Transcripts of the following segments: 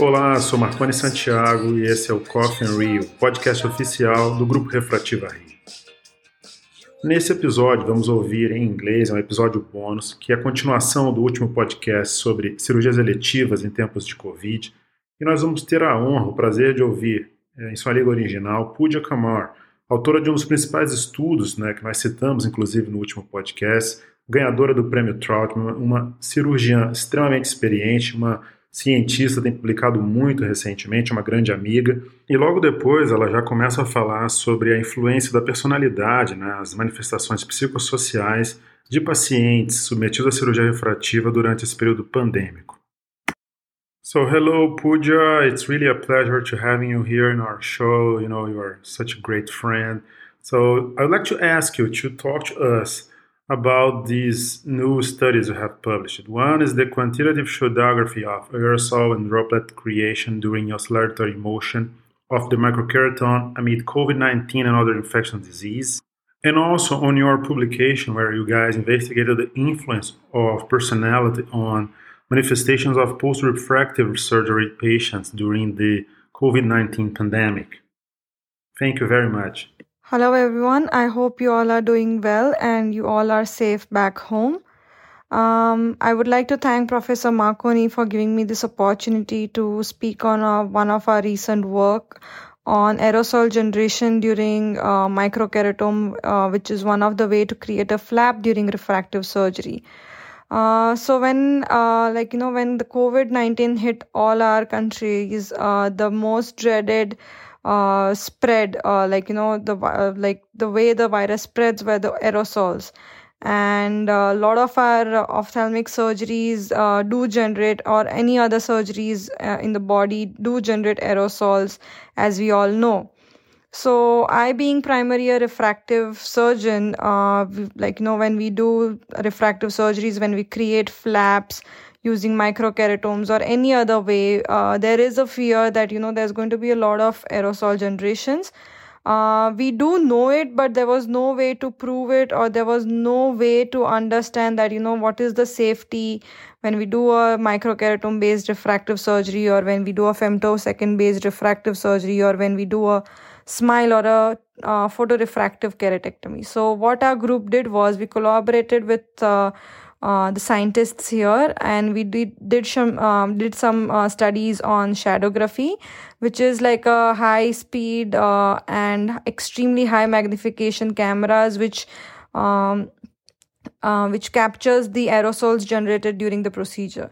Olá, sou Marconi Santiago e esse é o Coffee and Rio, podcast oficial do Grupo Refrativa Rio. Nesse episódio vamos ouvir em inglês, é um episódio bônus, que é a continuação do último podcast sobre cirurgias eletivas em tempos de Covid, e nós vamos ter a honra, o prazer de ouvir, eh, em sua língua original, Pooja Kamar, autora de um dos principais estudos, né, que nós citamos inclusive no último podcast, ganhadora do prêmio Troutman, uma cirurgiã extremamente experiente, uma cientista, tem publicado muito recentemente, uma grande amiga. E logo depois ela já começa a falar sobre a influência da personalidade, né, as manifestações psicossociais de pacientes submetidos à cirurgia refrativa durante esse período pandêmico. So hello Pooja, it's really a pleasure to having you here in our show. You know, you are such a great friend. So I'd like to ask you to talk to us about these new studies you have published. One is the quantitative shadowgraphy of aerosol and droplet creation during oscillatory motion of the microkeratome amid COVID 19 and other infectious disease. And also on your publication, where you guys investigated the influence of personality on manifestations of post refractive surgery patients during the COVID 19 pandemic. Thank you very much. Hello, everyone. I hope you all are doing well and you all are safe back home. Um, I would like to thank Professor Marconi for giving me this opportunity to speak on uh, one of our recent work on aerosol generation during uh, microkeratome, uh, which is one of the way to create a flap during refractive surgery. Uh, so when uh, like you know when the covid-19 hit all our countries uh, the most dreaded uh, spread uh, like you know the uh, like the way the virus spreads were the aerosols. And a lot of our ophthalmic surgeries do generate or any other surgeries in the body do generate aerosols as we all know. So I, being primary a refractive surgeon, uh, like you know, when we do refractive surgeries, when we create flaps using microkeratomes or any other way, uh, there is a fear that you know there's going to be a lot of aerosol generations. Uh, we do know it, but there was no way to prove it, or there was no way to understand that you know what is the safety when we do a microkeratome based refractive surgery, or when we do a femtosecond based refractive surgery, or when we do a smile or a uh, photorefractive keratectomy. So what our group did was we collaborated with uh, uh, the scientists here. And we did did some um, did some uh, studies on shadowgraphy which is like a high speed uh, and extremely high magnification cameras which um, uh, which captures the aerosols generated during the procedure.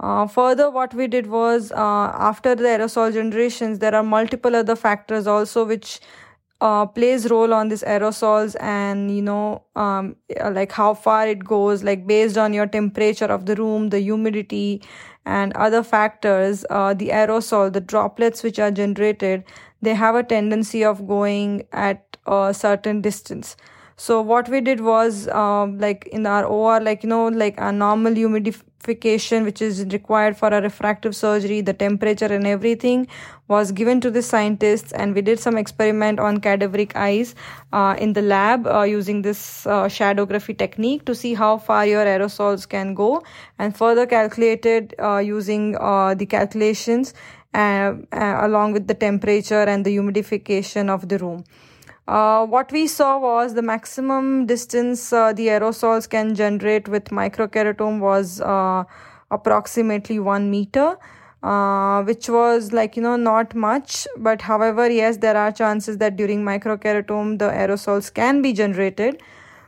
Uh, further, what we did was uh, after the aerosol generations, there are multiple other factors also which uh, plays role on these aerosols and you know um, like how far it goes like based on your temperature of the room the humidity and other factors uh, the aerosol the droplets which are generated they have a tendency of going at a certain distance. So what we did was um, like in our or like you know like a normal humidity which is required for a refractive surgery the temperature and everything was given to the scientists and we did some experiment on cadaveric eyes uh, in the lab uh, using this uh, shadowgraphy technique to see how far your aerosols can go and further calculated uh, using uh, the calculations uh, along with the temperature and the humidification of the room uh, what we saw was the maximum distance uh, the aerosols can generate with microkeratome was uh, approximately one meter, uh, which was like you know not much. But however, yes, there are chances that during microkeratome the aerosols can be generated.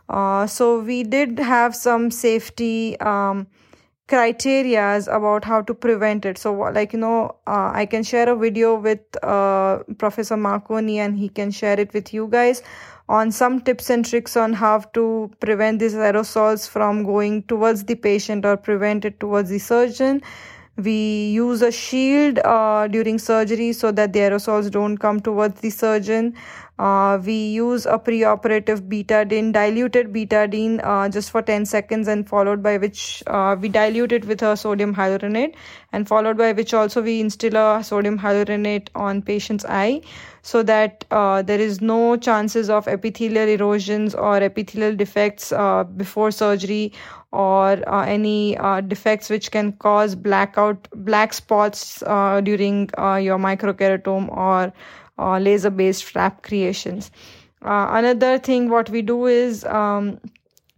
Uh, so we did have some safety. Um, criterias about how to prevent it. So like you know uh, i can share a video with uh, professor marconi and he can share it with you guys on some tips and tricks on how to prevent these aerosols from going towards the patient or prevent it towards the surgeon we use a shield uh, during surgery so that the aerosols don't come towards the surgeon. Uh, we use a preoperative betadine, diluted betadine, uh, just for 10 seconds, and followed by which uh, we dilute it with a sodium hyaluronate, and followed by which also we instill a sodium hyaluronate on patient's eye, so that uh, there is no chances of epithelial erosions or epithelial defects uh, before surgery or uh, any uh, defects which can cause blackout black spots uh, during uh, your microkeratome or uh, laser based flap creations. Uh, another thing what we do is um,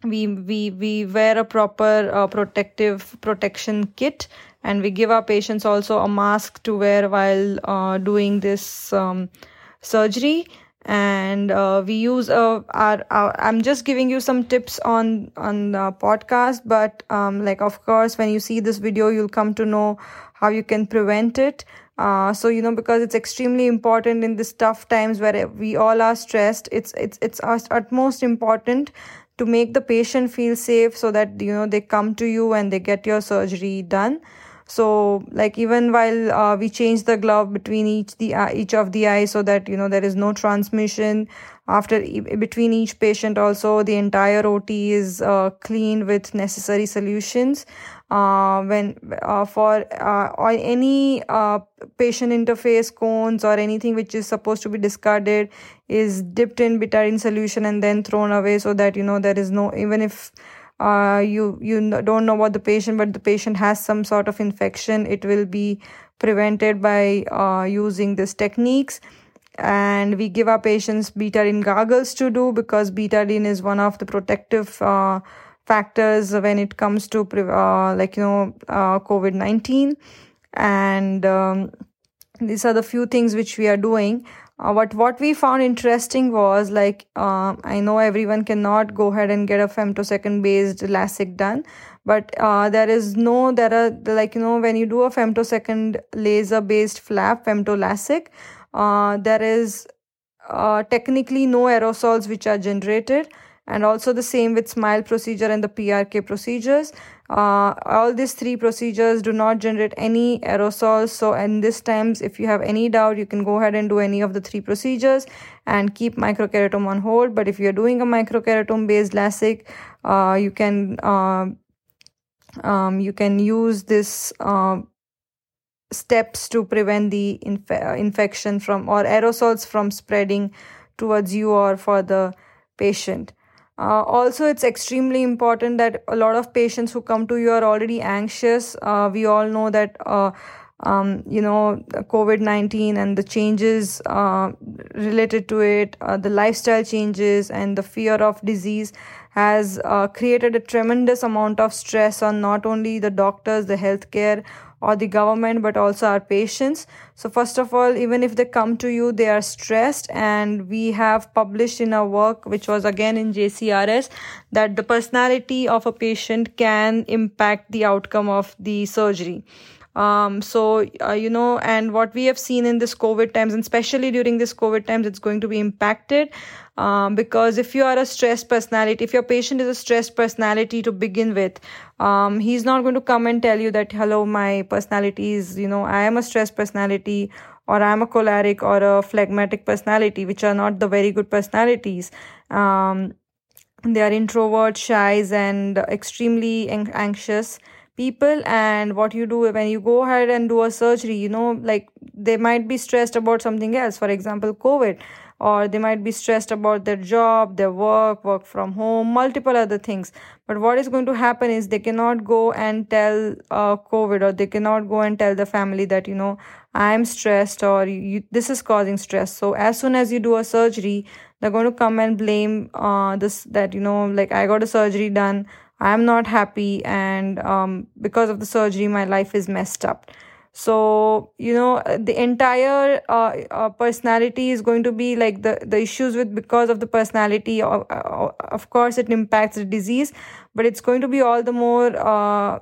we we we wear a proper protective protection kit and we give our patients also a mask to wear while doing this um, surgery and uh, we use uh, our, our, i'm just giving you some tips on on the podcast but um, like of course when you see this video you'll come to know how you can prevent it. Uh, so you know because it's extremely important in these tough times where we all are stressed it's it's it's utmost important to make the patient feel safe so that you know they come to you and they get your surgery done so like even while uh, we change the glove between each the uh, each of the eyes so that you know there is no transmission after between each patient also the entire ot is uh, cleaned with necessary solutions. Uh, when uh, for uh, or any uh, patient interface cones or anything which is supposed to be discarded is dipped in betadine solution and then thrown away so that you know there is no even if uh, you you don't know about the patient but the patient has some sort of infection. It will be prevented by uh, using these techniques. And we give our patients betadine gargles to do because betadine is one of the protective uh, factors when it comes to uh, like you know uh, covid-19 and um, these are the few things which we are doing uh, but what we found interesting was like uh, I know everyone cannot go ahead and get a femtosecond based LASIK done, but uh, there is no there are like you know when you do a femtosecond laser based flap femto LASIK, uh, there is uh, technically no aerosols which are generated and also the same with smile procedure and the PRK procedures. Uh, all these three procedures do not generate any aerosols. So, in this times, if you have any doubt, you can go ahead and do any of the three procedures and keep microkeratome on hold. But if you're doing a microkeratome based LASIK, uh, you can uh, um, you can use this uh, steps to prevent the inf- infection from or aerosols from spreading towards you or for the patient. Uh, also, it's extremely important that a lot of patients who come to you are already anxious. Uh, we all know that, uh, um, you know, COVID 19 and the changes uh, related to it, uh, the lifestyle changes, and the fear of disease has uh, created a tremendous amount of stress on not only the doctors, the healthcare or the government but also our patients. So first of all even if they come to you they are stressed and we have published in our work which was again in jcrs that the personality of a patient can impact the outcome of the surgery. Um, so uh, you know and what we have seen in this covid times and especially during this covid times it's going to be impacted um, because if you are a stressed personality if your patient is a stressed personality to begin with um, he's not going to come and tell you that hello my personality is you know i am a stressed personality or i'm a choleric or a phlegmatic personality which are not the very good personalities. Um, they are introvert shy and extremely anxious people. And what you do when you go ahead and do a surgery you know like they might be stressed about something else for example covid or they might be stressed about their job their work work from home multiple other things. But what is going to happen is they cannot go and tell uh, covid or they cannot go and tell the family that you know i'm stressed or you, this is causing stress. So as soon as you do a surgery they're going to come and blame uh, this that you know like i got a surgery done i'm not happy and um, because of the surgery my life is messed up so you know the entire uh, uh, personality is going to be like the the issues with because of the personality of, uh, of course it impacts the disease but it's going to be all the more uh,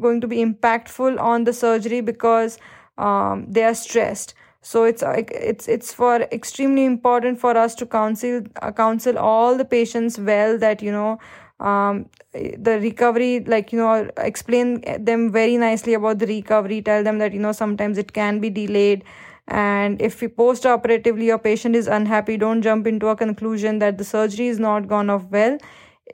going to be impactful on the surgery because um, they are stressed. So it's it's it's for extremely important for us to counsel uh, counsel all the patients well that you know um, the recovery like you know explain them very nicely about the recovery tell them that you know sometimes it can be delayed. And if post operatively your patient is unhappy don't jump into a conclusion that the surgery is not gone off well.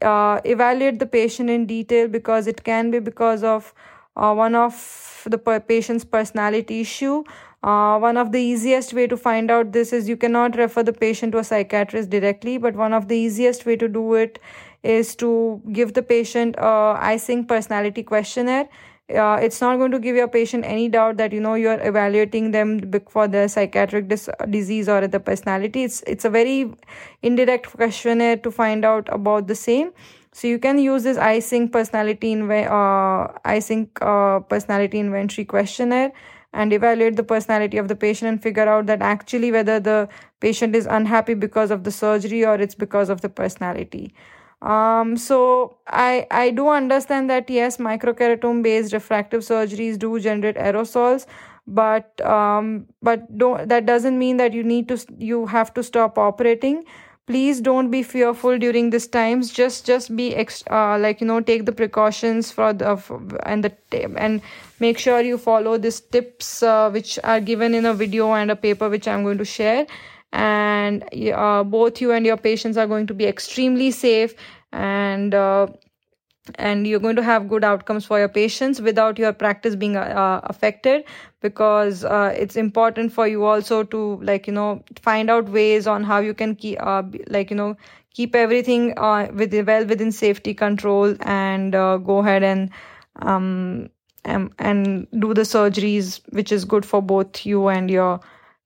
Uh, evaluate the patient in detail because it can be because of uh, one of the patient's personality issue. Uh, one of the easiest way to find out this is you cannot refer the patient to a psychiatrist directly but one of the easiest way to do it is to give the patient a Eysenck personality questionnaire. Uh, it's not going to give your patient any doubt that you know you're evaluating them for the psychiatric dis- disease or the personality. It's it's a very indirect questionnaire to find out about the same. So you can use this Eysenck personality inve- uh, Eysenck uh, personality inventory questionnaire and evaluate the personality of the patient and figure out that actually whether the patient is unhappy because of the surgery or it's because of the personality um, so I I do understand that yes, microkeratome based refractive surgeries do generate aerosols, but um, but don't that doesn't mean that you need to you have to stop operating. Please don't be fearful during these times. Just just be ex- uh, like you know take the precautions for the and the and make sure you follow these tips uh, which are given in a video and a paper which I'm going to share and uh, both you and your patients are going to be extremely safe. And uh, and you're going to have good outcomes for your patients without your practice being uh, affected. Because uh, it's important for you also to like you know find out ways on how you can keep uh, like you know keep everything uh, with well within safety control and uh, go ahead and um and, and do the surgeries which is good for both you and your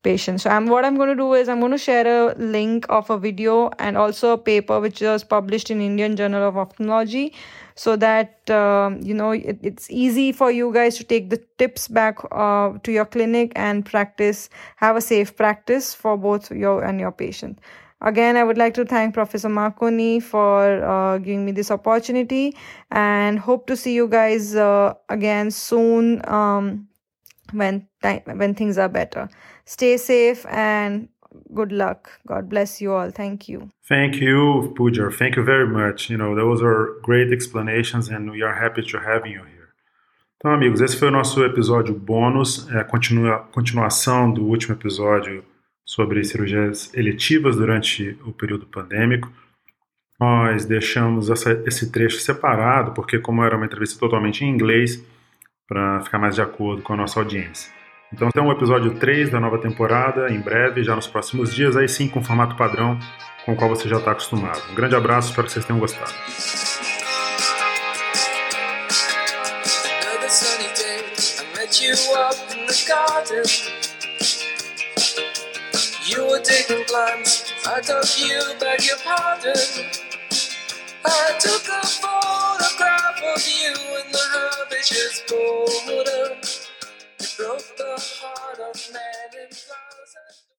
So I'm what I'm going to do is I'm going to share a link of a video and also a paper which was published in Indian Journal of Ophthalmology so that um, you know it, it's easy for you guys to take the tips back uh, to your clinic and practice have a safe practice for both you and your patient. Again i would like to thank professor marconi for uh, giving me this opportunity and hope to see you guys uh, again soon um, when time when things are better stay safe and good luck. God bless you all. Thank you. Thank you, Poojar. Thank you very much. You know, those are great explanations and we are happy to have you here. Então, amigos, esse foi o nosso episódio bônus, é a continua, continuação do último episódio sobre cirurgias eletivas durante o período pandêmico. Nós deixamos essa, esse trecho separado, porque, como era uma entrevista totalmente em inglês, para ficar mais de acordo com a nossa audiência. Então tem um episódio 3 da nova temporada, em breve, já nos próximos dias, aí sim com o formato padrão com o qual você já está acostumado. Um grande abraço, espero que vocês tenham gostado. I took a photograph of you in the habituous border. broke the heart of man.